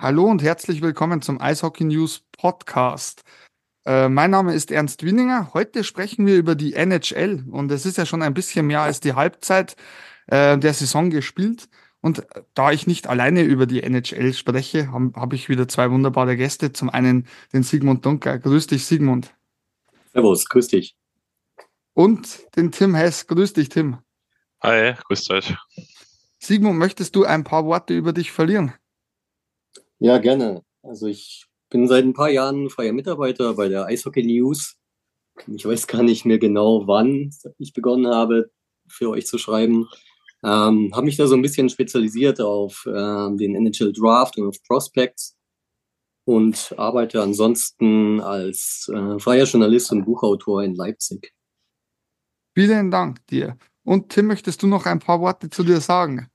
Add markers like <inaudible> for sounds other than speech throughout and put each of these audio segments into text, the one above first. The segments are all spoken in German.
Hallo und herzlich willkommen zum Eishockey News Podcast. Äh, mein Name ist Ernst Winninger. Heute sprechen wir über die NHL und es ist ja schon ein bisschen mehr als die Halbzeit äh, der Saison gespielt. Und da ich nicht alleine über die NHL spreche, habe hab ich wieder zwei wunderbare Gäste. Zum einen den Sigmund Dunker. Grüß dich, Sigmund. Servus, grüß dich. Und den Tim Hess. Grüß dich, Tim. Hi, grüßt euch. Sigmund, möchtest du ein paar Worte über dich verlieren? Ja, gerne. Also ich bin seit ein paar Jahren freier Mitarbeiter bei der Eishockey News. Ich weiß gar nicht mehr genau, wann ich begonnen habe, für euch zu schreiben. Ähm, habe mich da so ein bisschen spezialisiert auf ähm, den NHL Draft und auf Prospects und arbeite ansonsten als äh, freier Journalist und Buchautor in Leipzig. Vielen Dank dir. Und Tim, möchtest du noch ein paar Worte zu dir sagen?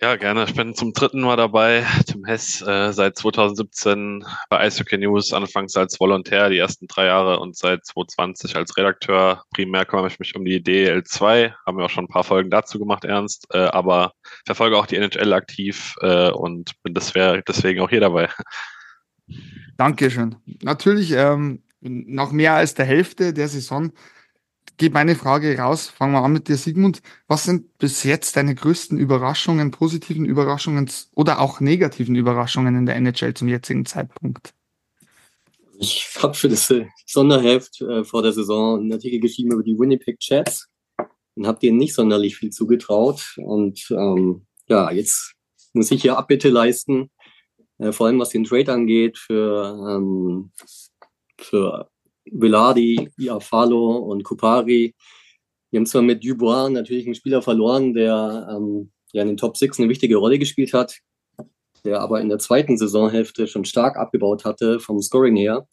Ja, gerne. Ich bin zum dritten Mal dabei. Tim Hess, äh, seit 2017 bei Eishockey News, anfangs als Volontär die ersten drei Jahre und seit 2020 als Redakteur. Primär kümmere ich mich um die DL2. Haben wir auch schon ein paar Folgen dazu gemacht, Ernst. Äh, aber verfolge auch die NHL aktiv äh, und bin deswegen auch hier dabei. Dankeschön. Natürlich, ähm, nach mehr als der Hälfte der Saison geht meine Frage raus. Fangen wir an mit dir, Sigmund. Was sind bis jetzt deine größten Überraschungen, positiven Überraschungen oder auch negativen Überraschungen in der NHL zum jetzigen Zeitpunkt? Ich habe für das äh, Sonderheft äh, vor der Saison einen Artikel geschrieben über die Winnipeg Jets und habe denen nicht sonderlich viel zugetraut. Und ähm, ja, jetzt muss ich hier Abbitte leisten, äh, vor allem was den Trade angeht, für, ähm, für Velardi, Iafalo und Kupari. Wir haben zwar mit Dubois natürlich einen Spieler verloren, der ähm, ja in den Top 6 eine wichtige Rolle gespielt hat, der aber in der zweiten Saisonhälfte schon stark abgebaut hatte vom Scoring her.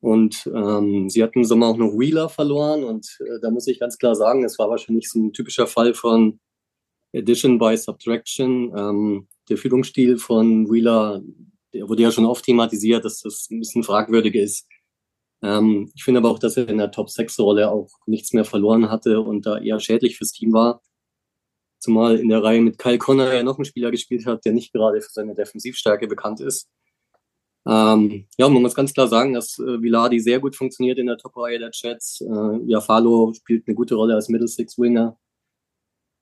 Und ähm, sie hatten im Sommer auch noch Wheeler verloren und äh, da muss ich ganz klar sagen, es war wahrscheinlich so ein typischer Fall von Addition by Subtraction. Ähm, der Führungsstil von Wheeler, der wurde ja schon oft thematisiert, dass das ein bisschen fragwürdig ist. Ähm, ich finde aber auch, dass er in der Top-6-Rolle auch nichts mehr verloren hatte und da eher schädlich fürs Team war. Zumal in der Reihe mit Kyle Connor ja noch ein Spieler gespielt hat, der nicht gerade für seine Defensivstärke bekannt ist. Ähm, ja, man muss ganz klar sagen, dass äh, Viladi sehr gut funktioniert in der Top-Reihe der Chats. Äh, Jafalo spielt eine gute Rolle als Middle Six Winger.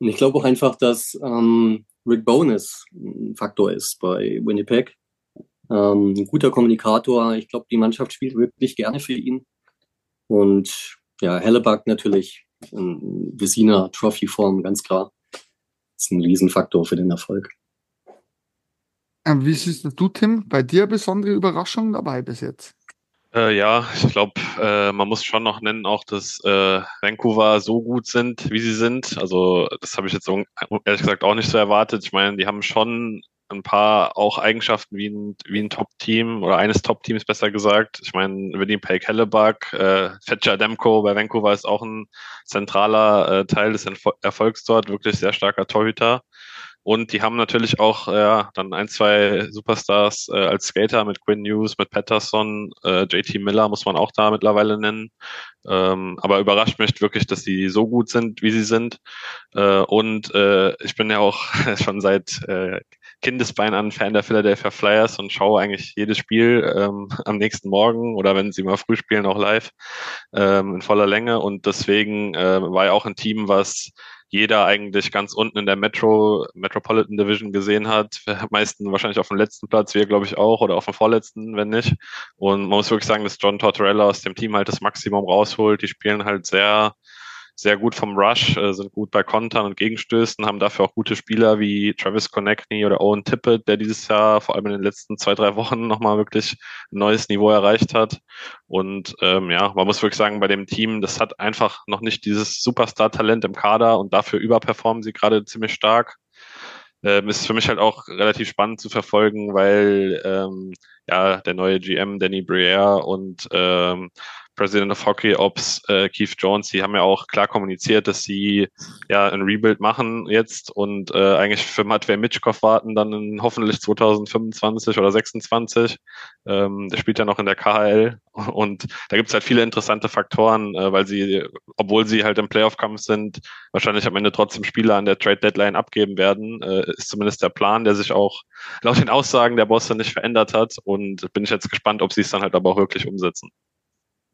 Und ich glaube auch einfach, dass ähm, Rick Bonus ein Faktor ist bei Winnipeg. Ähm, ein guter Kommunikator. Ich glaube, die Mannschaft spielt wirklich gerne für ihn. Und ja, Hellebuck natürlich in Vesina Trophy-Form, ganz klar. Das ist ein Riesenfaktor für den Erfolg. Ähm, wie siehst du, Tim, bei dir besondere Überraschungen dabei bis jetzt? Äh, ja, ich glaube, äh, man muss schon noch nennen, auch dass äh, Vancouver so gut sind, wie sie sind. Also das habe ich jetzt ehrlich gesagt auch nicht so erwartet. Ich meine, die haben schon ein paar auch Eigenschaften wie ein, wie ein Top-Team oder eines Top-Teams besser gesagt. Ich meine, Winnipeg Hellebuck, äh, Fetcher Demko bei Vancouver ist auch ein zentraler äh, Teil des Erfolgs dort, wirklich sehr starker Torhüter. Und die haben natürlich auch ja, dann ein, zwei Superstars äh, als Skater mit Quinn News, mit Patterson, äh, JT Miller muss man auch da mittlerweile nennen. Ähm, aber überrascht mich wirklich, dass sie so gut sind, wie sie sind. Äh, und äh, ich bin ja auch <laughs> schon seit äh, Kindesbein an Fan der Philadelphia Flyers und schaue eigentlich jedes Spiel ähm, <laughs> am nächsten Morgen oder wenn sie mal früh spielen auch live ähm, in voller Länge und deswegen äh, war ja auch ein Team, was jeder eigentlich ganz unten in der Metro, Metropolitan Division gesehen hat. Meisten wahrscheinlich auf dem letzten Platz, wir glaube ich auch, oder auf dem vorletzten, wenn nicht. Und man muss wirklich sagen, dass John Tortorella aus dem Team halt das Maximum rausholt. Die spielen halt sehr, sehr gut vom Rush, äh, sind gut bei Kontern und Gegenstößen, haben dafür auch gute Spieler wie Travis Konechny oder Owen Tippett, der dieses Jahr vor allem in den letzten zwei, drei Wochen nochmal wirklich ein neues Niveau erreicht hat. Und ähm, ja, man muss wirklich sagen, bei dem Team, das hat einfach noch nicht dieses Superstar-Talent im Kader und dafür überperformen sie gerade ziemlich stark. Ähm, ist für mich halt auch relativ spannend zu verfolgen, weil ähm, ja der neue GM Danny Briere und ähm, President of Hockey Ops, äh, Keith Jones, die haben ja auch klar kommuniziert, dass sie ja ein Rebuild machen jetzt und äh, eigentlich für Matvey Mitschkow warten dann in hoffentlich 2025 oder 26. Ähm, der spielt ja noch in der KHL und da gibt's halt viele interessante Faktoren, äh, weil sie, obwohl sie halt im Playoff-Kampf sind, wahrscheinlich am Ende trotzdem Spieler an der Trade-Deadline abgeben werden, äh, ist zumindest der Plan, der sich auch laut den Aussagen der Bosse nicht verändert hat und bin ich jetzt gespannt, ob sie es dann halt aber auch wirklich umsetzen.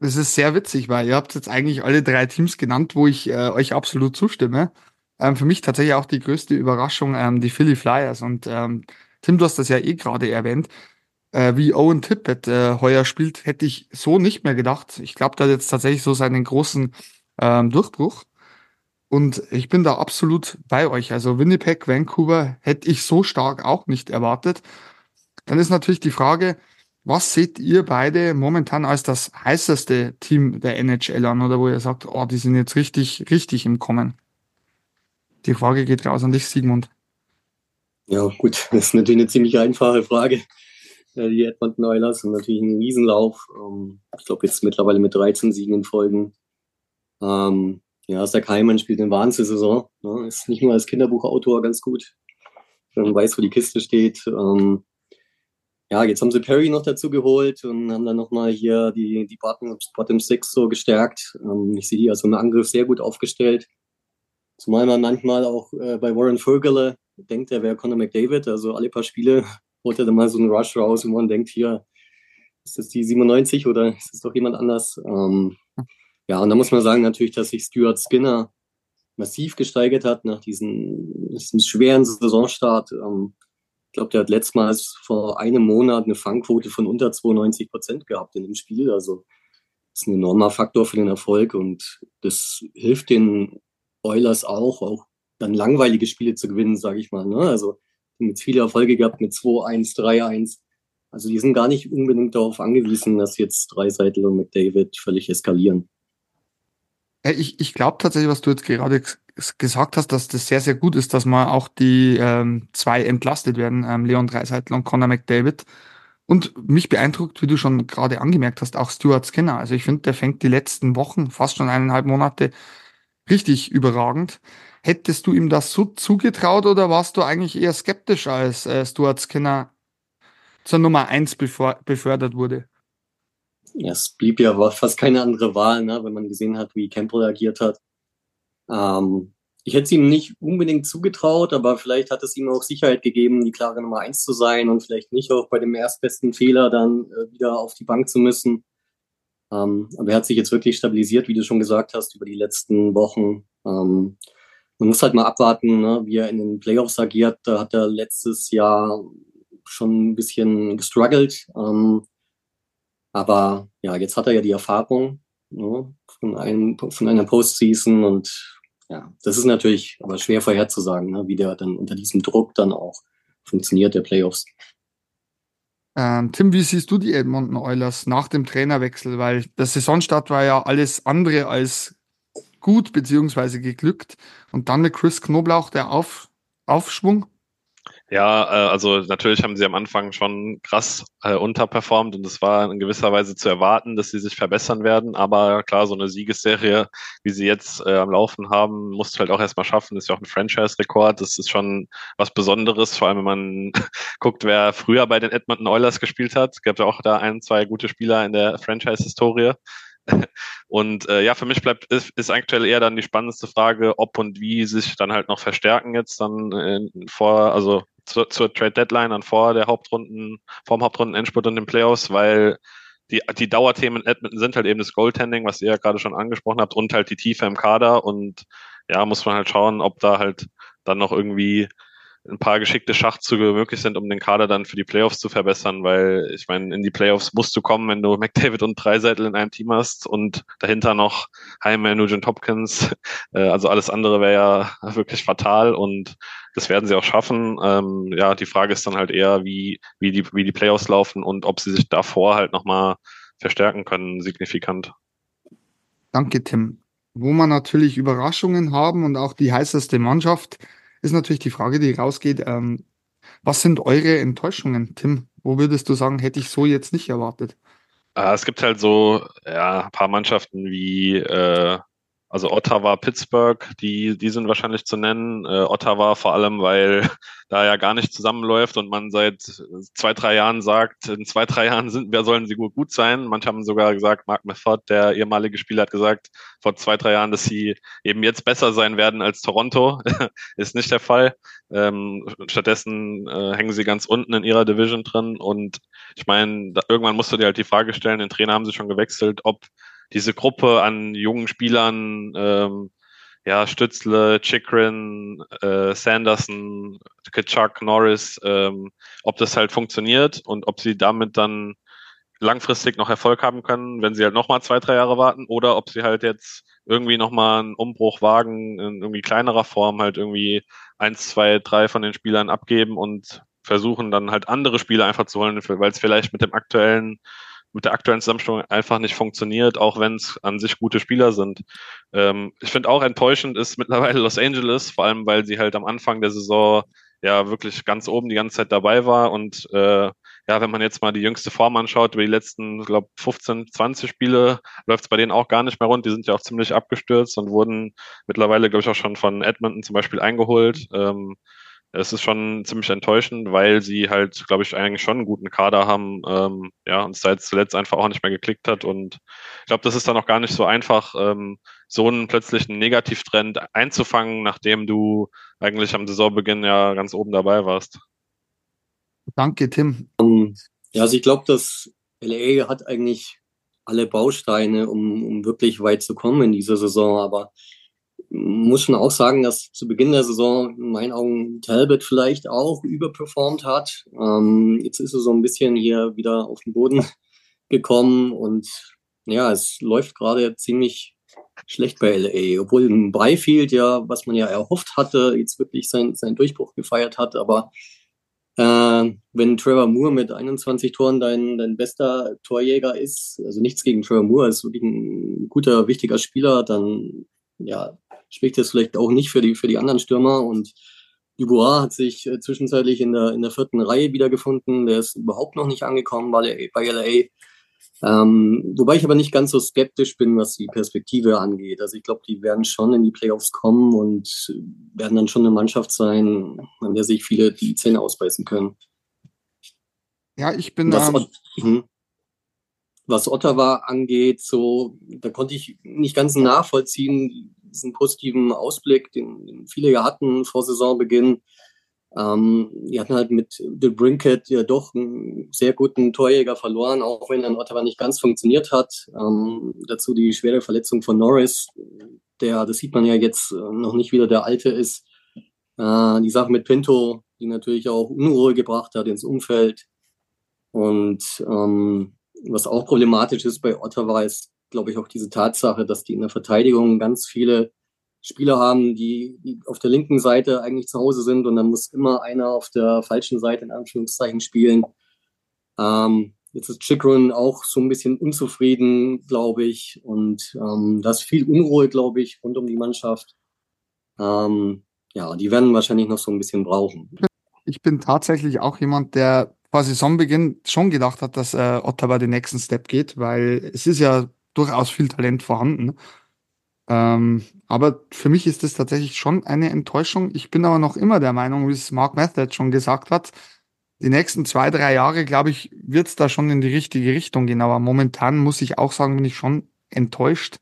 Das ist sehr witzig, weil ihr habt jetzt eigentlich alle drei Teams genannt, wo ich äh, euch absolut zustimme. Ähm, für mich tatsächlich auch die größte Überraschung ähm, die Philly Flyers. Und ähm, Tim, du hast das ja eh gerade erwähnt. Äh, wie Owen Tippett äh, heuer spielt, hätte ich so nicht mehr gedacht. Ich glaube, da hat jetzt tatsächlich so seinen großen ähm, Durchbruch. Und ich bin da absolut bei euch. Also Winnipeg, Vancouver hätte ich so stark auch nicht erwartet. Dann ist natürlich die Frage, was seht ihr beide momentan als das heißeste Team der NHL an oder wo ihr sagt, oh, die sind jetzt richtig, richtig im Kommen? Die Frage geht raus an dich, Sigmund. Ja, gut, <laughs> das ist natürlich eine ziemlich einfache Frage. Die Edmonton Oilers sind natürlich ein Riesenlauf. Ähm, ich glaube, jetzt mittlerweile mit 13 Siegen in Folgen. Ähm, ja, Zach Heimann spielt eine Wahnsinnssaison. Ne? Ist nicht nur als Kinderbuchautor ganz gut. Weiß, wo die Kiste steht. Ähm, ja, jetzt haben sie Perry noch dazu geholt und haben dann nochmal hier die, die Bottom, Bottom Six so gestärkt. Ähm, ich sehe die also im Angriff sehr gut aufgestellt. Zumal man manchmal auch äh, bei Warren Vögele denkt, er wäre Conor McDavid. Also alle paar Spiele <laughs> holt er dann mal so einen Rush raus und man denkt, hier, ist das die 97 oder ist das doch jemand anders? Ähm, ja, und da muss man sagen natürlich, dass sich Stuart Skinner massiv gesteigert hat nach diesem, diesem schweren Saisonstart. Ähm, glaube, der hat letztmals vor einem Monat eine Fangquote von unter 92 Prozent gehabt in dem Spiel. Also ist ein enormer Faktor für den Erfolg und das hilft den Oilers auch, auch dann langweilige Spiele zu gewinnen, sage ich mal. Ne? Also mit viele Erfolge gehabt mit 2-1, 3-1. Also die sind gar nicht unbedingt darauf angewiesen, dass jetzt Dreiseitel und McDavid völlig eskalieren. Ich, ich glaube tatsächlich, was du jetzt gerade gesagt hast, dass das sehr, sehr gut ist, dass man auch die ähm, zwei entlastet werden, ähm, Leon Dreiseitel und Conor McDavid. Und mich beeindruckt, wie du schon gerade angemerkt hast, auch Stuart Skinner. Also ich finde, der fängt die letzten Wochen, fast schon eineinhalb Monate, richtig überragend. Hättest du ihm das so zugetraut oder warst du eigentlich eher skeptisch, als äh, Stuart Skinner zur Nummer eins befördert wurde? Ja, es blieb ja fast keine andere Wahl, ne, wenn man gesehen hat, wie Campbell agiert hat. Ähm, ich hätte es ihm nicht unbedingt zugetraut, aber vielleicht hat es ihm auch Sicherheit gegeben, die klare Nummer eins zu sein und vielleicht nicht auch bei dem erstbesten Fehler dann äh, wieder auf die Bank zu müssen. Ähm, aber er hat sich jetzt wirklich stabilisiert, wie du schon gesagt hast, über die letzten Wochen. Ähm, man muss halt mal abwarten, ne, wie er in den Playoffs agiert. Da hat er letztes Jahr schon ein bisschen gestruggelt. Ähm, aber ja, jetzt hat er ja die Erfahrung ne, von, einem, von einer Postseason und ja, das ist natürlich aber schwer vorherzusagen, ne, wie der dann unter diesem Druck dann auch funktioniert, der Playoffs. Ähm, Tim, wie siehst du die Edmonton Oilers nach dem Trainerwechsel? Weil der Saisonstart war ja alles andere als gut beziehungsweise geglückt. Und dann mit Chris Knoblauch der Auf Aufschwung. Ja, äh, also natürlich haben sie am Anfang schon krass äh, unterperformt und es war in gewisser Weise zu erwarten, dass sie sich verbessern werden. Aber klar, so eine Siegesserie, wie sie jetzt äh, am Laufen haben, musst du halt auch erstmal schaffen. Das ist ja auch ein Franchise-Rekord. Das ist schon was Besonderes, vor allem wenn man <laughs> guckt, wer früher bei den Edmonton Oilers gespielt hat. Es gab ja auch da ein, zwei gute Spieler in der Franchise-Historie. <laughs> Und äh, ja, für mich bleibt ist, ist aktuell eher dann die spannendste Frage, ob und wie sich dann halt noch verstärken jetzt dann äh, vor, also zur, zur Trade Deadline und vor der Hauptrunden, vorm Hauptrunden-Endspurt und den Playoffs, weil die, die Dauerthemen in Edmonton sind halt eben das Goaltending, was ihr ja gerade schon angesprochen habt, und halt die Tiefe im Kader. Und ja, muss man halt schauen, ob da halt dann noch irgendwie ein paar geschickte Schachzüge möglich sind, um den Kader dann für die Playoffs zu verbessern, weil ich meine, in die Playoffs musst du kommen, wenn du <laughs> McDavid und Dreiseitel in einem Team hast und dahinter noch Jaime Nugent Hopkins. Äh, also alles andere wäre ja <laughs> wirklich fatal und das werden sie auch schaffen. Ähm, ja, die Frage ist dann halt eher, wie, wie, die, wie die Playoffs laufen und ob sie sich davor halt nochmal verstärken können, signifikant. Danke, Tim. Wo man natürlich Überraschungen haben und auch die heißeste Mannschaft, ist natürlich die Frage, die rausgeht. Ähm, was sind eure Enttäuschungen, Tim? Wo würdest du sagen, hätte ich so jetzt nicht erwartet? Äh, es gibt halt so ja, ein paar Mannschaften wie äh, also Ottawa, Pittsburgh, die, die sind wahrscheinlich zu nennen. Äh, Ottawa vor allem, weil <laughs> da ja gar nicht zusammenläuft und man seit zwei, drei Jahren sagt, in zwei, drei Jahren sind, wer sollen sie gut, gut sein. Manche haben sogar gesagt, Mark Method, der ehemalige Spieler, hat gesagt vor zwei, drei Jahren, dass sie eben jetzt besser sein werden als Toronto. <laughs> Ist nicht der Fall. Ähm, stattdessen äh, hängen sie ganz unten in ihrer Division drin und ich meine, irgendwann musst du dir halt die Frage stellen, den Trainer haben sie schon gewechselt, ob diese Gruppe an jungen Spielern, ähm, ja, Stützle, Chikrin, äh, Sanderson, Kitschak, Norris, ähm, ob das halt funktioniert und ob sie damit dann langfristig noch Erfolg haben können, wenn sie halt nochmal zwei, drei Jahre warten oder ob sie halt jetzt irgendwie nochmal einen Umbruch wagen, in irgendwie kleinerer Form halt irgendwie eins, zwei, drei von den Spielern abgeben und versuchen dann halt andere Spieler einfach zu holen, weil es vielleicht mit dem aktuellen mit der aktuellen Zusammenstellung einfach nicht funktioniert, auch wenn es an sich gute Spieler sind. Ähm, ich finde auch enttäuschend ist mittlerweile Los Angeles, vor allem weil sie halt am Anfang der Saison ja wirklich ganz oben die ganze Zeit dabei war und äh, ja, wenn man jetzt mal die jüngste Form anschaut, über die letzten, glaube 15, 20 Spiele läuft es bei denen auch gar nicht mehr rund. Die sind ja auch ziemlich abgestürzt und wurden mittlerweile, glaube ich, auch schon von Edmonton zum Beispiel eingeholt. Ähm, es ist schon ziemlich enttäuschend, weil sie halt, glaube ich, eigentlich schon einen guten Kader haben, ähm, ja, und es seit zuletzt einfach auch nicht mehr geklickt hat. Und ich glaube, das ist dann auch gar nicht so einfach, ähm, so einen plötzlichen Negativtrend einzufangen, nachdem du eigentlich am Saisonbeginn ja ganz oben dabei warst. Danke, Tim. Um, ähm, ja, also ich glaube, dass LA hat eigentlich alle Bausteine, um, um wirklich weit zu kommen in dieser Saison, aber muss schon auch sagen, dass zu Beginn der Saison in meinen Augen Talbot vielleicht auch überperformt hat. Ähm, jetzt ist er so ein bisschen hier wieder auf den Boden gekommen und ja, es läuft gerade ziemlich schlecht bei LA, obwohl ein Byfield ja, was man ja erhofft hatte, jetzt wirklich sein, seinen Durchbruch gefeiert hat, aber äh, wenn Trevor Moore mit 21 Toren dein, dein bester Torjäger ist, also nichts gegen Trevor Moore, ist wirklich ein guter, wichtiger Spieler, dann ja, spricht das vielleicht auch nicht für die, für die anderen Stürmer. Und Dubois hat sich äh, zwischenzeitlich in der, in der vierten Reihe wiedergefunden. Der ist überhaupt noch nicht angekommen bei, bei LA. Ähm, wobei ich aber nicht ganz so skeptisch bin, was die Perspektive angeht. Also ich glaube, die werden schon in die Playoffs kommen und werden dann schon eine Mannschaft sein, an der sich viele die Zähne ausbeißen können. Ja, ich bin was, ähm, hm. Was Ottawa angeht, so da konnte ich nicht ganz nachvollziehen, diesen positiven Ausblick, den, den viele ja hatten vor Saisonbeginn. Ähm, die hatten halt mit The Brinket ja doch einen sehr guten Torjäger verloren, auch wenn dann Ottawa nicht ganz funktioniert hat. Ähm, dazu die schwere Verletzung von Norris, der, das sieht man ja jetzt äh, noch nicht wieder der Alte ist. Äh, die Sache mit Pinto, die natürlich auch Unruhe gebracht hat ins Umfeld. Und ähm, was auch problematisch ist bei Ottawa ist glaube ich, auch diese Tatsache, dass die in der Verteidigung ganz viele Spieler haben, die, die auf der linken Seite eigentlich zu Hause sind und dann muss immer einer auf der falschen Seite in Anführungszeichen spielen. Ähm, jetzt ist Chikrin auch so ein bisschen unzufrieden, glaube ich, und ähm, da ist viel Unruhe, glaube ich, rund um die Mannschaft. Ähm, ja, die werden wahrscheinlich noch so ein bisschen brauchen. Ich bin tatsächlich auch jemand, der vor Saisonbeginn schon gedacht hat, dass äh, Ottawa den nächsten Step geht, weil es ist ja durchaus viel Talent vorhanden. Ähm, aber für mich ist das tatsächlich schon eine Enttäuschung. Ich bin aber noch immer der Meinung, wie es Mark Method schon gesagt hat, die nächsten zwei, drei Jahre, glaube ich, wird es da schon in die richtige Richtung gehen. Aber momentan muss ich auch sagen, bin ich schon enttäuscht,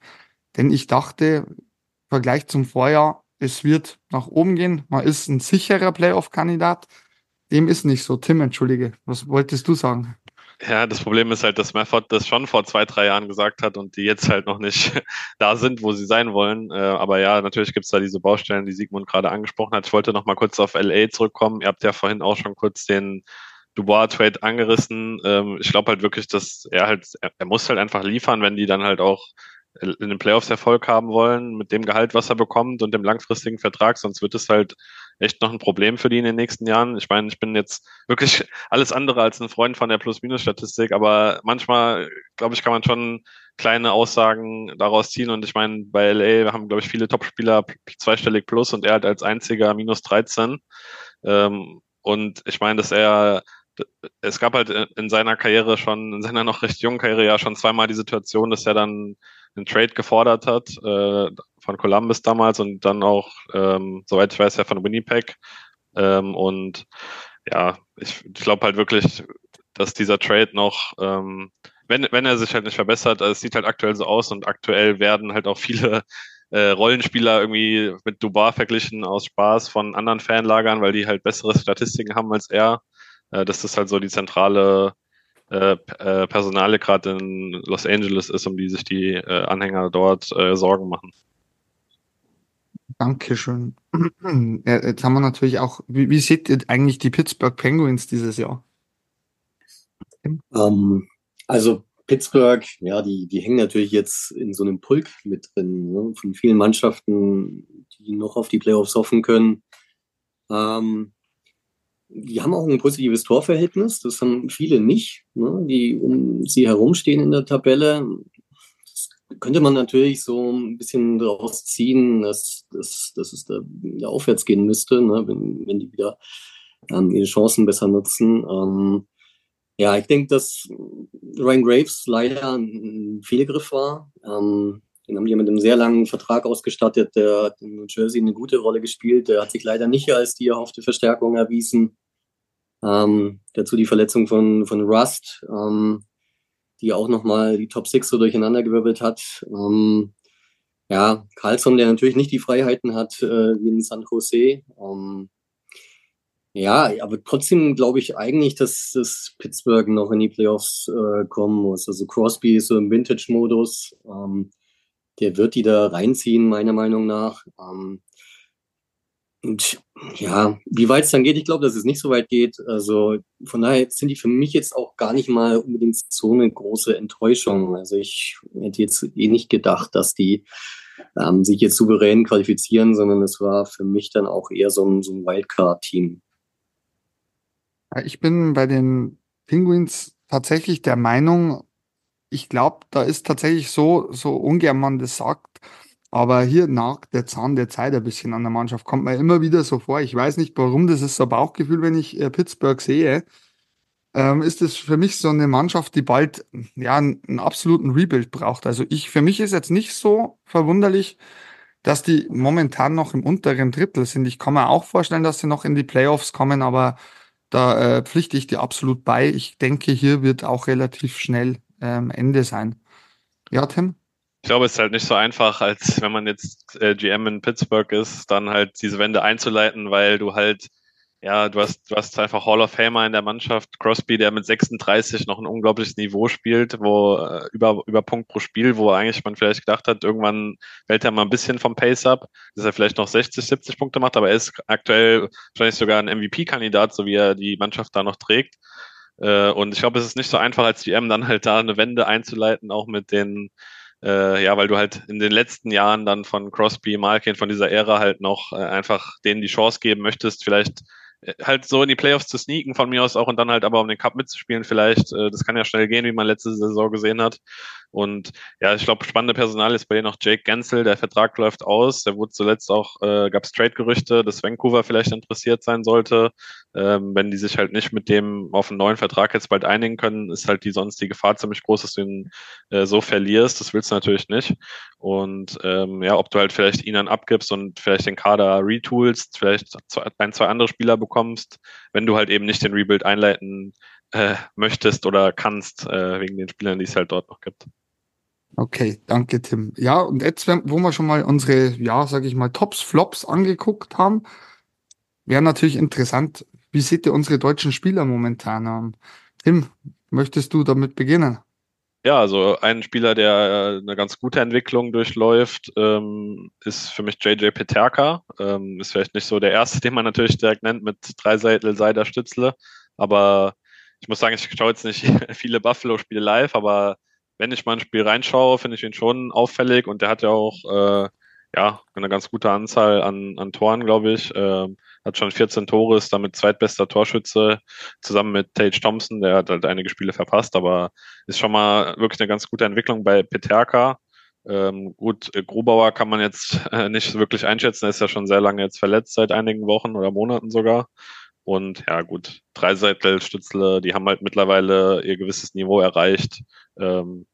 denn ich dachte, im Vergleich zum Vorjahr, es wird nach oben gehen. Man ist ein sicherer Playoff-Kandidat. Dem ist nicht so. Tim, entschuldige, was wolltest du sagen? Ja, das Problem ist halt, dass Method das schon vor zwei, drei Jahren gesagt hat und die jetzt halt noch nicht <laughs> da sind, wo sie sein wollen. Äh, aber ja, natürlich gibt's da diese Baustellen, die Sigmund gerade angesprochen hat. Ich wollte noch mal kurz auf LA zurückkommen. Ihr habt ja vorhin auch schon kurz den Dubois-Trade angerissen. Ähm, ich glaube halt wirklich, dass er halt, er muss halt einfach liefern, wenn die dann halt auch in den Playoffs Erfolg haben wollen, mit dem Gehalt, was er bekommt und dem langfristigen Vertrag, sonst wird es halt echt noch ein Problem für die in den nächsten Jahren. Ich meine, ich bin jetzt wirklich alles andere als ein Freund von der Plus-Minus-Statistik, aber manchmal, glaube ich, kann man schon kleine Aussagen daraus ziehen. Und ich meine, bei LA haben, glaube ich, viele Topspieler zweistellig plus und er hat als einziger minus 13. Ähm, und ich meine, dass er es gab halt in seiner Karriere schon, in seiner noch recht jungen Karriere ja schon zweimal die Situation, dass er dann einen Trade gefordert hat, äh, von Columbus damals und dann auch, ähm, soweit ich weiß, ja von Winnipeg. Ähm, und ja, ich, ich glaube halt wirklich, dass dieser Trade noch, ähm, wenn, wenn er sich halt nicht verbessert, also es sieht halt aktuell so aus und aktuell werden halt auch viele äh, Rollenspieler irgendwie mit Dubar verglichen aus Spaß von anderen Fanlagern, weil die halt bessere Statistiken haben als er. Äh, das halt so die zentrale äh, äh, Personale gerade in Los Angeles ist, um die sich die äh, Anhänger dort äh, Sorgen machen. Dankeschön. <clears throat> Jetzt haben wir natürlich auch, wie, wie seht ihr eigentlich die Pittsburgh Penguins dieses Jahr? Ähm, also Pittsburgh, ja, die, die hängen natürlich jetzt in so einem Pulk mit drin, ne, von vielen Mannschaften, die noch auf die Playoffs hoffen können. Ähm, die haben auch ein positives Torverhältnis, das haben viele nicht, ne, die um sie herumstehen in der Tabelle. Das könnte man natürlich so ein bisschen daraus ziehen, dass, dass, dass es da wieder aufwärts gehen müsste, ne, wenn, wenn die wieder ähm, ihre Chancen besser nutzen. Ähm, ja, ich denke, dass Ryan Graves leider ein Fehlgriff war. Ähm, den haben die mit einem sehr langen Vertrag ausgestattet. Der hat in New Jersey eine gute Rolle gespielt. Der hat sich leider nicht als die erhoffte Verstärkung erwiesen. Ähm, dazu die Verletzung von, von Rust, ähm, die auch nochmal die Top 6 so durcheinandergewirbelt hat. Ähm, ja, Carlson, der natürlich nicht die Freiheiten hat äh, wie in San Jose. Ähm, ja, aber trotzdem glaube ich eigentlich, dass, dass Pittsburgh noch in die Playoffs äh, kommen muss. Also Crosby ist so im Vintage-Modus. Ähm, der wird die da reinziehen, meiner Meinung nach. Ähm, und ja, wie weit es dann geht, ich glaube, dass es nicht so weit geht. Also von daher sind die für mich jetzt auch gar nicht mal unbedingt so eine große Enttäuschung. Also ich hätte jetzt eh nicht gedacht, dass die ähm, sich jetzt souverän qualifizieren, sondern es war für mich dann auch eher so ein, so ein Wildcard-Team. Ich bin bei den Penguins tatsächlich der Meinung, ich glaube, da ist tatsächlich so, so ungern man das sagt, aber hier nagt der Zahn der Zeit ein bisschen an der Mannschaft. Kommt mir immer wieder so vor. Ich weiß nicht warum, das ist so ein Bauchgefühl, wenn ich äh, Pittsburgh sehe. Ähm, ist es für mich so eine Mannschaft, die bald ja einen, absoluten Rebuild braucht. Also ich, für mich ist jetzt nicht so verwunderlich, dass die momentan noch im unteren Drittel sind. Ich kann mir auch vorstellen, dass sie noch in die Playoffs kommen, aber da äh, pflichte ich dir absolut bei. Ich denke, hier wird auch relativ schnell ähm, Ende sein. Ja, Tim? Ich glaube, es ist halt nicht so einfach, als wenn man jetzt äh, GM in Pittsburgh ist, dann halt diese Wende einzuleiten, weil du halt, ja, du hast, du hast einfach Hall of Famer in der Mannschaft, Crosby, der mit 36 noch ein unglaubliches Niveau spielt, wo äh, über, über Punkt pro Spiel, wo eigentlich man vielleicht gedacht hat, irgendwann fällt er mal ein bisschen vom Pace ab, dass er vielleicht noch 60, 70 Punkte macht, aber er ist aktuell wahrscheinlich sogar ein MVP-Kandidat, so wie er die Mannschaft da noch trägt. Äh, und ich glaube, es ist nicht so einfach als GM dann halt da eine Wende einzuleiten, auch mit den äh, ja, weil du halt in den letzten Jahren dann von Crosby, Malkin, von dieser Ära halt noch äh, einfach denen die Chance geben möchtest, vielleicht äh, halt so in die Playoffs zu sneaken von mir aus auch und dann halt aber um den Cup mitzuspielen vielleicht. Äh, das kann ja schnell gehen, wie man letzte Saison gesehen hat. Und ja, ich glaube, spannende Personal ist bei ihr noch Jake Gensel. Der Vertrag läuft aus. Der wurde zuletzt auch, äh, gab es Trade-Gerüchte, dass Vancouver vielleicht interessiert sein sollte. Ähm, wenn die sich halt nicht mit dem auf einen neuen Vertrag jetzt bald einigen können, ist halt die sonst die Gefahr ziemlich groß, dass du ihn äh, so verlierst. Das willst du natürlich nicht. Und ähm, ja, ob du halt vielleicht ihn dann abgibst und vielleicht den Kader retoolst, vielleicht ein, zwei andere Spieler bekommst, wenn du halt eben nicht den Rebuild einleiten äh, möchtest oder kannst, äh, wegen den Spielern, die es halt dort noch gibt. Okay, danke Tim. Ja, und jetzt, wo wir schon mal unsere, ja, sage ich mal, Tops, Flops angeguckt haben, wäre natürlich interessant, wie seht ihr unsere deutschen Spieler momentan an? Tim, möchtest du damit beginnen? Ja, also ein Spieler, der äh, eine ganz gute Entwicklung durchläuft, ähm, ist für mich JJ Peterka. Ähm, ist vielleicht nicht so der erste, den man natürlich direkt nennt mit Dreiseitel, Seider, Stützle. Aber ich muss sagen, ich schaue jetzt nicht <laughs> viele Buffalo-Spiele live, aber wenn ich mal ein Spiel reinschaue, finde ich ihn schon auffällig und der hat ja auch äh, ja eine ganz gute Anzahl an, an Toren, glaube ich. Äh, hat schon 14 Tore, ist damit zweitbester Torschütze zusammen mit Tage Thompson, der hat halt einige Spiele verpasst, aber ist schon mal wirklich eine ganz gute Entwicklung bei Peterka. Ähm, gut, Grubauer kann man jetzt äh, nicht wirklich einschätzen, er ist ja schon sehr lange jetzt verletzt, seit einigen Wochen oder Monaten sogar. Und ja, gut, Dreiseitel, Stützle, die haben halt mittlerweile ihr gewisses Niveau erreicht. Ähm,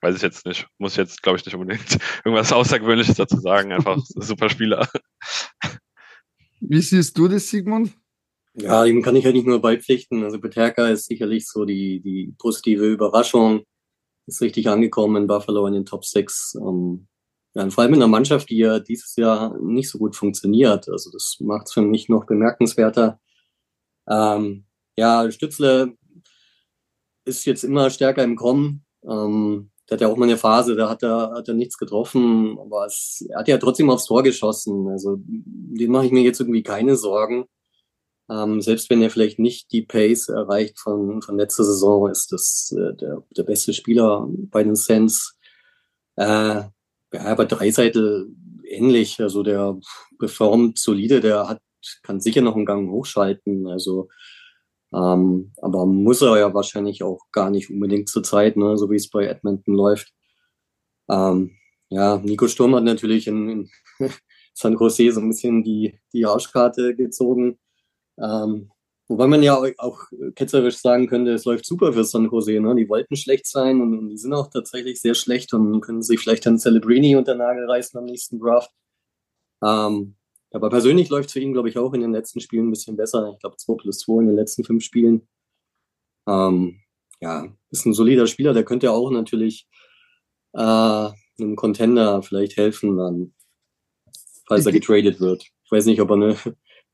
weiß ich jetzt nicht. Muss jetzt, glaube ich, nicht unbedingt <laughs> irgendwas Außergewöhnliches dazu sagen. Einfach <laughs> super Spieler. Wie siehst du das, Sigmund? Ja, dem kann ich ja nicht nur beipflichten. Also Peterka ist sicherlich so die, die positive Überraschung. Ist richtig angekommen in Buffalo in den Top 6. Ähm, ja, vor allem in einer Mannschaft, die ja dieses Jahr nicht so gut funktioniert. Also das macht es für mich noch bemerkenswerter. Ähm, ja, Stützle ist jetzt immer stärker im Kommen. Ähm, der hat ja auch mal eine Phase, da hat er, hat er nichts getroffen, aber es, er hat ja trotzdem aufs Tor geschossen. Also den mache ich mir jetzt irgendwie keine Sorgen. Ähm, selbst wenn er vielleicht nicht die Pace erreicht von, von letzter Saison, ist das äh, der, der beste Spieler bei den Sens. Äh, ja, bei Dreiseitel ähnlich. Also der performt solide, der hat, kann sicher noch einen Gang hochschalten. Also ähm, aber muss er ja wahrscheinlich auch gar nicht unbedingt zur Zeit, ne, so wie es bei Edmonton läuft. Ähm, ja, Nico Sturm hat natürlich in, in <laughs> San Jose so ein bisschen die, die Arschkarte gezogen. Ähm, wobei man ja auch ketzerisch sagen könnte, es läuft super für San Jose. Ne? Die wollten schlecht sein und, die sind auch tatsächlich sehr schlecht und können sich vielleicht dann Celebrini unter Nagel reißen am nächsten Draft. Ähm, aber persönlich läuft es für ihn, glaube ich, auch in den letzten Spielen ein bisschen besser. Ich glaube 2 plus 2 in den letzten fünf Spielen. Ähm, ja, ist ein solider Spieler, der könnte auch natürlich äh, einem Contender vielleicht helfen, dann, falls er getradet wird. Ich weiß nicht, ob er eine,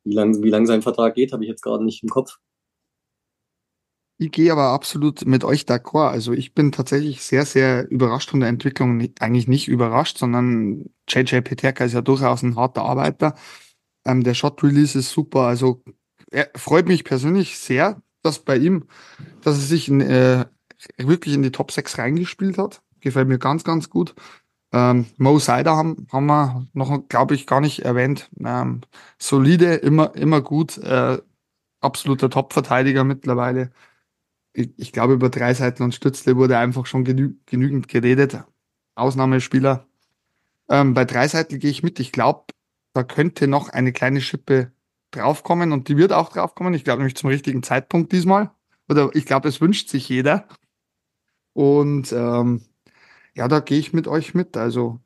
wie lang, wie lang sein Vertrag geht, habe ich jetzt gerade nicht im Kopf. Ich gehe aber absolut mit euch d'accord. Also ich bin tatsächlich sehr, sehr überrascht von der Entwicklung. Eigentlich nicht überrascht, sondern JJ Peterka ist ja durchaus ein harter Arbeiter. Ähm, der Shot Release ist super. Also er freut mich persönlich sehr, dass bei ihm, dass er sich in, äh, wirklich in die Top 6 reingespielt hat. Gefällt mir ganz, ganz gut. Ähm, Mo Sider haben, haben wir noch, glaube ich, gar nicht erwähnt. Ähm, solide, immer, immer gut. Äh, absoluter Top-Verteidiger mittlerweile ich, ich glaube, über drei Seiten und Stützle wurde einfach schon genü genügend geredet. Ausnahmespieler. Ähm, bei drei Seiten gehe ich mit. Ich glaube, da könnte noch eine kleine Schippe draufkommen und die wird auch draufkommen. Ich glaube nämlich zum richtigen Zeitpunkt diesmal. Oder ich glaube, es wünscht sich jeder. Und ähm, ja, da gehe ich mit euch mit. Also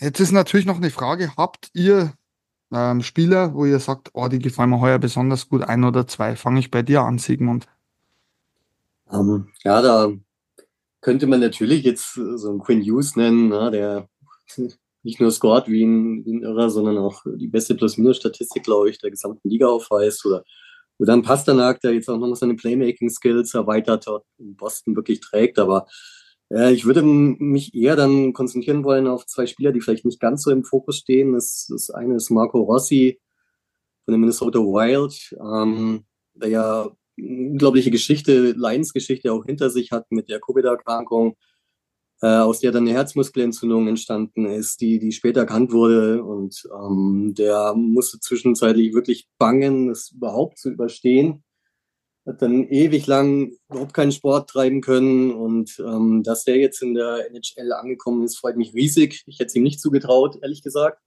jetzt ist natürlich noch eine Frage, habt ihr ähm, Spieler, wo ihr sagt, oh, die gefallen mir heuer besonders gut, ein oder zwei? Fange ich bei dir an, Sigmund. Ähm, ja, da könnte man natürlich jetzt so einen Quinn Hughes nennen, na, der <laughs> nicht nur scored wie ein, wie ein Irrer, sondern auch die beste Plus-Minus-Statistik, glaube ich, der gesamten Liga aufweist. Oder, oder ein Pasternak, der jetzt auch noch seine Playmaking-Skills erweitert hat und Boston wirklich trägt. Aber äh, ich würde mich eher dann konzentrieren wollen auf zwei Spieler, die vielleicht nicht ganz so im Fokus stehen. Das, das eine ist Marco Rossi von den Minnesota Wild, ähm, der ja unglaubliche Geschichte, Leidensgeschichte auch hinter sich hat mit der Covid-Erkrankung, äh, aus der dann eine Herzmuskelentzündung entstanden ist, die, die später erkannt wurde. Und ähm, der musste zwischenzeitlich wirklich bangen, das überhaupt zu überstehen. Hat dann ewig lang überhaupt keinen Sport treiben können. Und ähm, dass der jetzt in der NHL angekommen ist, freut mich riesig. Ich hätte es ihm nicht zugetraut, ehrlich gesagt.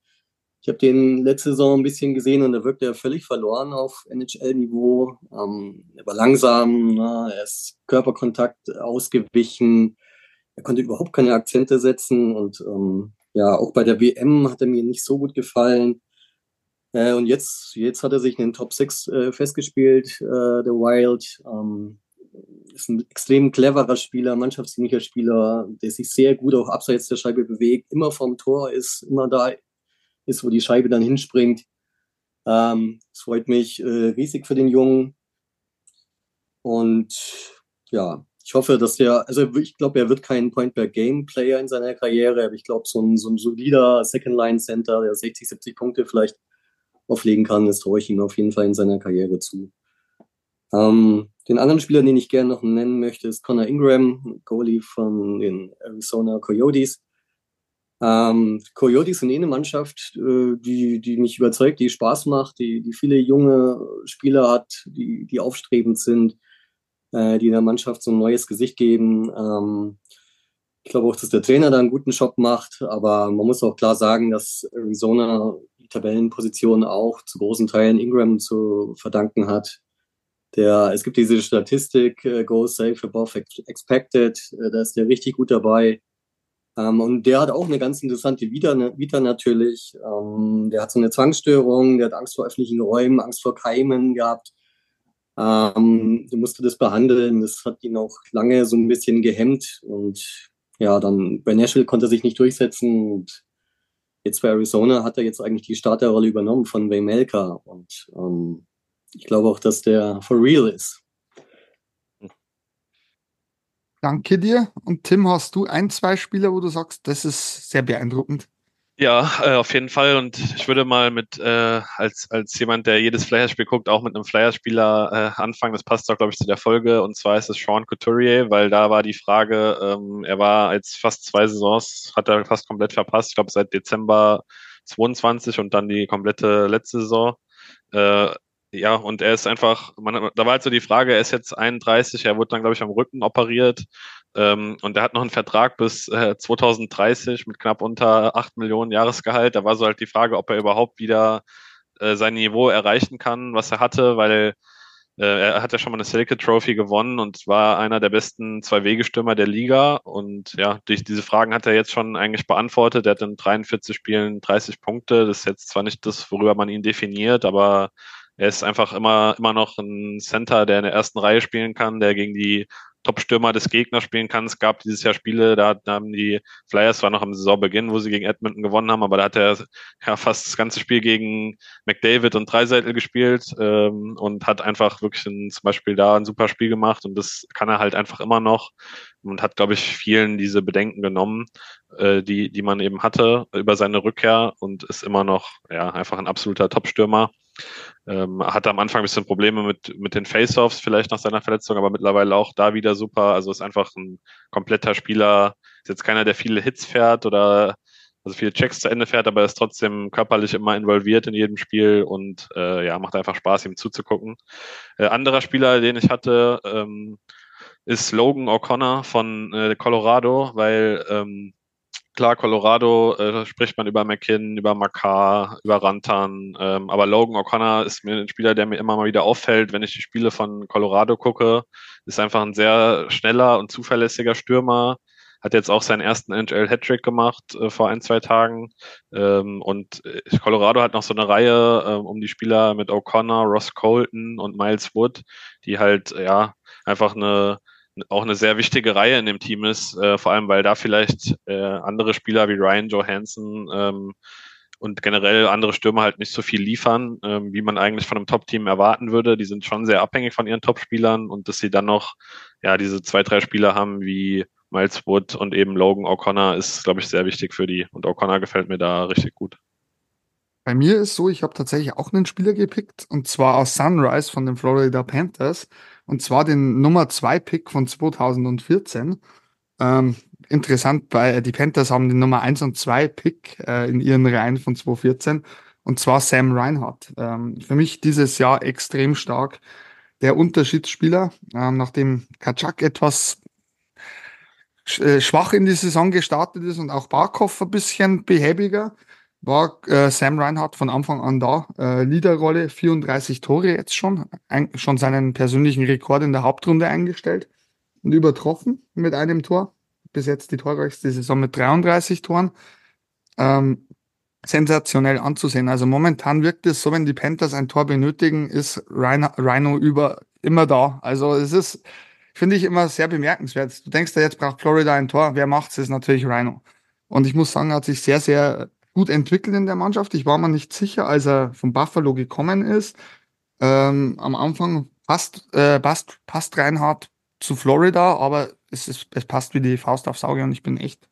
Ich habe den letzte Saison ein bisschen gesehen und da wirkt er völlig verloren auf NHL-Niveau. Ähm, er war langsam, ne? er ist Körperkontakt ausgewichen, er konnte überhaupt keine Akzente setzen und ähm, ja, auch bei der WM hat er mir nicht so gut gefallen. Äh, und jetzt, jetzt hat er sich in den Top 6 äh, festgespielt, äh, der Wild. Ähm, ist ein extrem cleverer Spieler, mannschaftsdienlicher Spieler, der sich sehr gut auch abseits der Scheibe bewegt, immer vom Tor ist, immer da ist, wo die Scheibe dann hinspringt. Ähm, es freut mich äh, riesig für den Jungen. Und ja, ich hoffe, dass der, also ich glaube, er wird kein Point-per-Game-Player in seiner Karriere, aber ich glaube, so ein, so ein solider Second-Line-Center, der 60, 70 Punkte vielleicht auflegen kann, das traue ich ihm auf jeden Fall in seiner Karriere zu. Ähm, den anderen Spieler, den ich gerne noch nennen möchte, ist Connor Ingram, Goalie von den Arizona Coyotes. Ähm, Coyotes sind eh eine Mannschaft, äh, die, die mich überzeugt, die Spaß macht, die, die viele junge Spieler hat, die, die aufstrebend sind, äh, die der Mannschaft so ein neues Gesicht geben. Ähm, ich glaube auch, dass der Trainer da einen guten Job macht, aber man muss auch klar sagen, dass Arizona Tabellenposition auch zu großen Teilen Ingram zu verdanken hat. Der, es gibt diese Statistik, äh, Goals Safe Above Expected, äh, da ist der richtig gut dabei. Ähm, und der hat auch eine ganz interessante Vita, ne, Vita natürlich. Ähm, der hat so eine Zwangsstörung, der hat Angst vor öffentlichen Räumen, Angst vor Keimen gehabt. Ähm, du musste das behandeln. Das hat ihn auch lange so ein bisschen gehemmt. Und ja, dann bei Nashville konnte er sich nicht durchsetzen. Und jetzt bei Arizona hat er jetzt eigentlich die Starterrolle übernommen von Wayne Melka. Und ähm, ich glaube auch, dass der for real ist. Danke dir. Und Tim, hast du ein, zwei Spieler, wo du sagst, das ist sehr beeindruckend? Ja, äh, auf jeden Fall. Und ich würde mal mit, äh, als, als jemand, der jedes Flyers-Spiel guckt, auch mit einem Flyers-Spieler äh, anfangen. Das passt auch, glaube ich, zu der Folge. Und zwar ist es Sean Couturier, weil da war die Frage, ähm, er war jetzt fast zwei Saisons, hat er fast komplett verpasst. Ich glaube, seit Dezember 22 und dann die komplette letzte Saison. Äh, ja, und er ist einfach, man, da war halt so die Frage, er ist jetzt 31, er wurde dann, glaube ich, am Rücken operiert ähm, und er hat noch einen Vertrag bis äh, 2030 mit knapp unter 8 Millionen Jahresgehalt. Da war so halt die Frage, ob er überhaupt wieder äh, sein Niveau erreichen kann, was er hatte, weil äh, er hat ja schon mal eine Selke Trophy gewonnen und war einer der besten Zwei-Wege-Stürmer der Liga. Und ja, durch diese Fragen hat er jetzt schon eigentlich beantwortet. Er hat in 43 Spielen 30 Punkte. Das ist jetzt zwar nicht das, worüber man ihn definiert, aber er ist einfach immer, immer noch ein Center, der in der ersten Reihe spielen kann, der gegen die Top-Stürmer des Gegners spielen kann. Es gab dieses Jahr Spiele, da haben die Flyers zwar noch am Saisonbeginn, wo sie gegen Edmonton gewonnen haben, aber da hat er ja fast das ganze Spiel gegen McDavid und Dreiseitel gespielt ähm, und hat einfach wirklich ein, zum Beispiel da ein super Spiel gemacht und das kann er halt einfach immer noch und hat, glaube ich, vielen diese Bedenken genommen, äh, die, die man eben hatte über seine Rückkehr und ist immer noch ja einfach ein absoluter Top-Stürmer. Ähm, hatte am Anfang ein bisschen Probleme mit, mit den Face-Offs, vielleicht nach seiner Verletzung, aber mittlerweile auch da wieder super. Also ist einfach ein kompletter Spieler. Ist jetzt keiner, der viele Hits fährt oder also viele Checks zu Ende fährt, aber ist trotzdem körperlich immer involviert in jedem Spiel und äh, ja, macht einfach Spaß, ihm zuzugucken. Äh, anderer Spieler, den ich hatte, ähm, ist Logan O'Connor von äh, Colorado, weil ähm, klar, Colorado äh, spricht man über McKinn, über Makar, über Rantan, ähm, aber Logan O'Connor ist mir ein Spieler, der mir immer mal wieder auffällt, wenn ich die Spiele von Colorado gucke. Ist einfach ein sehr schneller und zuverlässiger Stürmer. Hat jetzt auch seinen ersten NHL-Hattrick gemacht äh, vor ein, zwei Tagen. Ähm, und äh, Colorado hat noch so eine Reihe äh, um die Spieler mit O'Connor, Ross Colton und Miles Wood, die halt ja einfach eine auch eine sehr wichtige Reihe in dem Team ist, äh, vor allem weil da vielleicht äh, andere Spieler wie Ryan Johansson ähm, und generell andere Stürmer halt nicht so viel liefern, ähm, wie man eigentlich von einem Top-Team erwarten würde. Die sind schon sehr abhängig von ihren Top-Spielern und dass sie dann noch ja diese zwei, drei Spieler haben wie Miles Wood und eben Logan O'Connor ist, glaube ich, sehr wichtig für die. Und O'Connor gefällt mir da richtig gut. Bei mir ist so, ich habe tatsächlich auch einen Spieler gepickt und zwar aus Sunrise von den Florida Panthers und zwar den Nummer 2 Pick von 2014. Ähm, interessant, weil die Panthers haben den Nummer 1 und 2 Pick äh, in ihren Reihen von 2014 und zwar Sam Reinhardt. Ähm, für mich dieses Jahr extrem stark. Der Unterschiedsspieler, ähm, nachdem Kaczak etwas äh, schwach in die Saison gestartet ist und auch Barkov ein bisschen behäbiger, war äh, Sam Reinhardt von Anfang an da. Äh, Leaderrolle, 34 Tore jetzt schon, ein, schon seinen persönlichen Rekord in der Hauptrunde eingestellt und übertroffen mit einem Tor. Bis jetzt die torreichste Saison mit 33 Toren. Ähm, sensationell anzusehen. Also momentan wirkt es so, wenn die Panthers ein Tor benötigen, ist Rhino über immer da. Also es ist, finde ich, immer sehr bemerkenswert. Du denkst ja, jetzt braucht Florida ein Tor. Wer macht es? Ist natürlich Rhino. Und ich muss sagen, er hat sich sehr, sehr gut entwickelt in der Mannschaft. Ich war mir nicht sicher, als er von Buffalo gekommen ist. Ähm, am Anfang passt, äh, passt, passt Reinhardt zu Florida, aber es, ist, es passt wie die Faust aufs Auge und ich bin echt,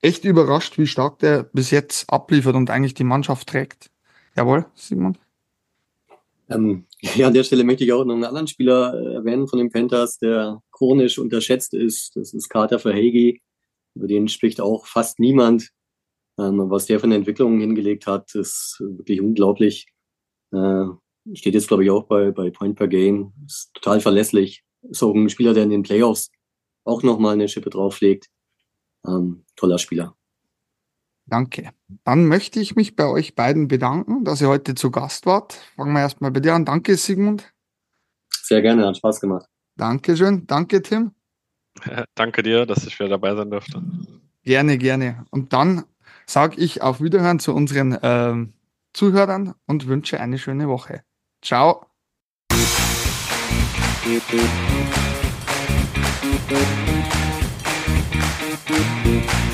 echt überrascht, wie stark der bis jetzt abliefert und eigentlich die Mannschaft trägt. Jawohl, Simon? Ähm, ja, an der Stelle möchte ich auch noch einen anderen Spieler äh, erwähnen von den Panthers, der chronisch unterschätzt ist. Das ist Carter Verhege. Über den spricht auch fast niemand. Ähm, was der für eine Entwicklung hingelegt hat, ist wirklich unglaublich. Äh, steht jetzt, glaube ich, auch bei, bei Point per Game. Ist total verlässlich. Ist auch ein Spieler, der in den Playoffs auch nochmal eine Schippe drauflegt. Ähm, toller Spieler. Danke. Dann möchte ich mich bei euch beiden bedanken, dass ihr heute zu Gast wart. Fangen wir erstmal bei dir an. Danke, Sigmund. Sehr gerne, hat Spaß gemacht. Dankeschön. Danke, Tim. <laughs> Danke dir, dass ich wieder dabei sein durfte. Gerne, gerne. Und dann sage ich auf Wiederhören zu unseren ähm, Zuhörern und wünsche eine schöne Woche. Ciao. Musik